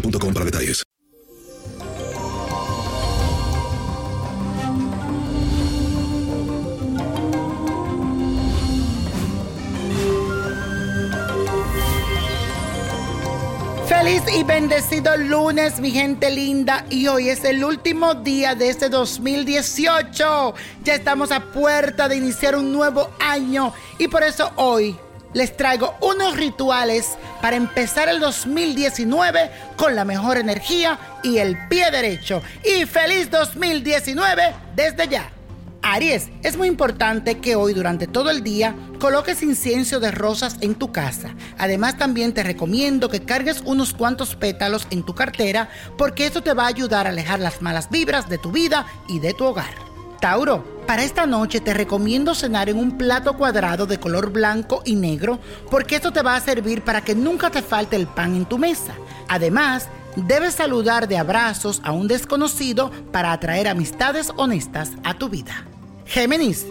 boostmobile.com para detalles. Feliz y bendecido lunes, mi gente linda. Y hoy es el último día de este 2018. Ya estamos a puerta de iniciar un nuevo año. Y por eso hoy les traigo unos rituales para empezar el 2019 con la mejor energía y el pie derecho. Y feliz 2019 desde ya. Aries, es muy importante que hoy durante todo el día coloques incienso de rosas en tu casa. Además también te recomiendo que cargues unos cuantos pétalos en tu cartera porque esto te va a ayudar a alejar las malas vibras de tu vida y de tu hogar. Tauro, para esta noche te recomiendo cenar en un plato cuadrado de color blanco y negro porque esto te va a servir para que nunca te falte el pan en tu mesa. Además, debes saludar de abrazos a un desconocido para atraer amistades honestas a tu vida. Géminis,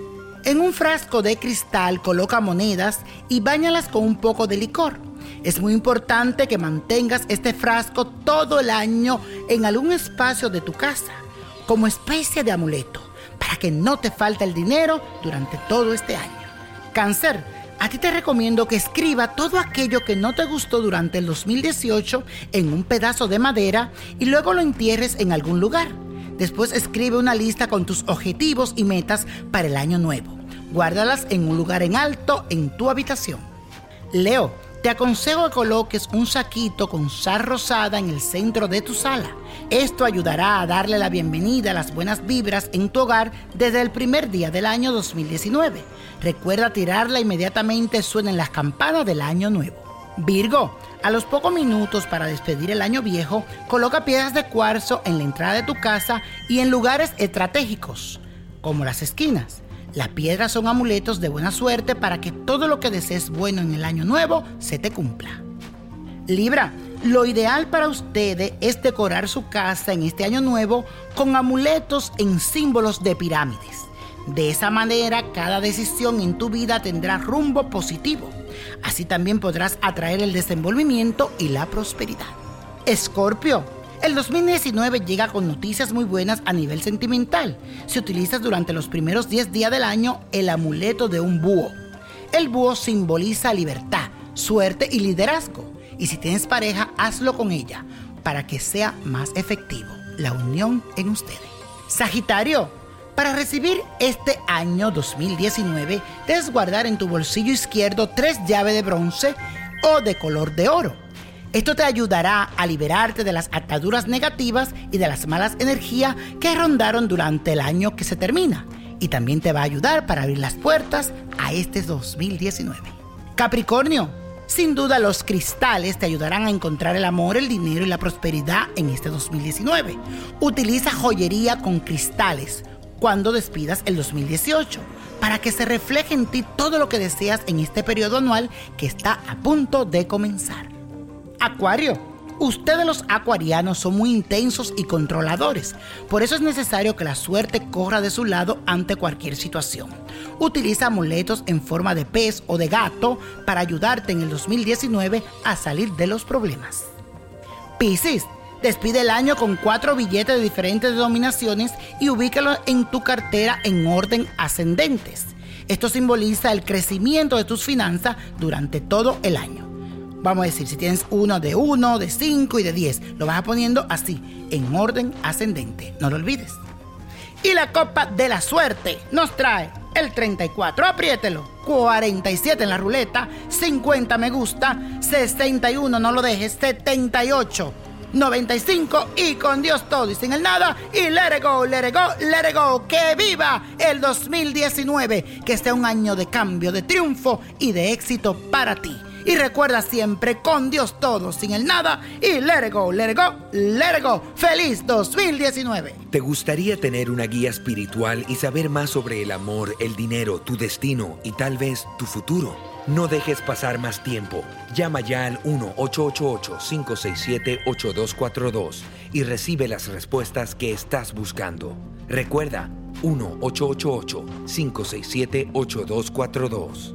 en un frasco de cristal coloca monedas y báñalas con un poco de licor. Es muy importante que mantengas este frasco todo el año en algún espacio de tu casa, como especie de amuleto, para que no te falte el dinero durante todo este año. Cáncer, a ti te recomiendo que escriba todo aquello que no te gustó durante el 2018 en un pedazo de madera y luego lo entierres en algún lugar. Después escribe una lista con tus objetivos y metas para el año nuevo. Guárdalas en un lugar en alto en tu habitación. Leo, te aconsejo que coloques un saquito con sal rosada en el centro de tu sala. Esto ayudará a darle la bienvenida a las buenas vibras en tu hogar desde el primer día del año 2019. Recuerda tirarla inmediatamente suenen las campanas del año nuevo. Virgo, a los pocos minutos para despedir el año viejo, coloca piedras de cuarzo en la entrada de tu casa y en lugares estratégicos, como las esquinas. Las piedras son amuletos de buena suerte para que todo lo que desees bueno en el año nuevo se te cumpla. Libra, lo ideal para ustedes es decorar su casa en este año nuevo con amuletos en símbolos de pirámides. De esa manera, cada decisión en tu vida tendrá rumbo positivo. Así también podrás atraer el desenvolvimiento y la prosperidad. Escorpio, el 2019 llega con noticias muy buenas a nivel sentimental. Si utilizas durante los primeros 10 días del año el amuleto de un búho. El búho simboliza libertad, suerte y liderazgo. Y si tienes pareja, hazlo con ella para que sea más efectivo la unión en ustedes. Sagitario, para recibir este año 2019, debes guardar en tu bolsillo izquierdo tres llaves de bronce o de color de oro. Esto te ayudará a liberarte de las ataduras negativas y de las malas energías que rondaron durante el año que se termina. Y también te va a ayudar para abrir las puertas a este 2019. Capricornio, sin duda los cristales te ayudarán a encontrar el amor, el dinero y la prosperidad en este 2019. Utiliza joyería con cristales cuando despidas el 2018 para que se refleje en ti todo lo que deseas en este periodo anual que está a punto de comenzar. Acuario. Ustedes los acuarianos son muy intensos y controladores, por eso es necesario que la suerte corra de su lado ante cualquier situación. Utiliza amuletos en forma de pez o de gato para ayudarte en el 2019 a salir de los problemas. Piscis, despide el año con cuatro billetes de diferentes denominaciones y ubícalo en tu cartera en orden ascendentes. Esto simboliza el crecimiento de tus finanzas durante todo el año vamos a decir, si tienes uno de uno, de cinco y de diez, lo vas poniendo así, en orden ascendente. No lo olvides. Y la copa de la suerte nos trae el 34, apriételo, 47 en la ruleta, 50 me gusta, 61 no lo dejes, 78. 95 y con Dios todo y sin el nada y let it go, let it go, let go. Que viva el 2019, que sea un año de cambio, de triunfo y de éxito para ti. Y recuerda siempre con Dios todo, sin el nada y let it go, let go, let go. Feliz 2019. ¿Te gustaría tener una guía espiritual y saber más sobre el amor, el dinero, tu destino y tal vez tu futuro? No dejes pasar más tiempo. Llama ya al 1-888-567-8242 y recibe las respuestas que estás buscando. Recuerda, 1-888-567-8242.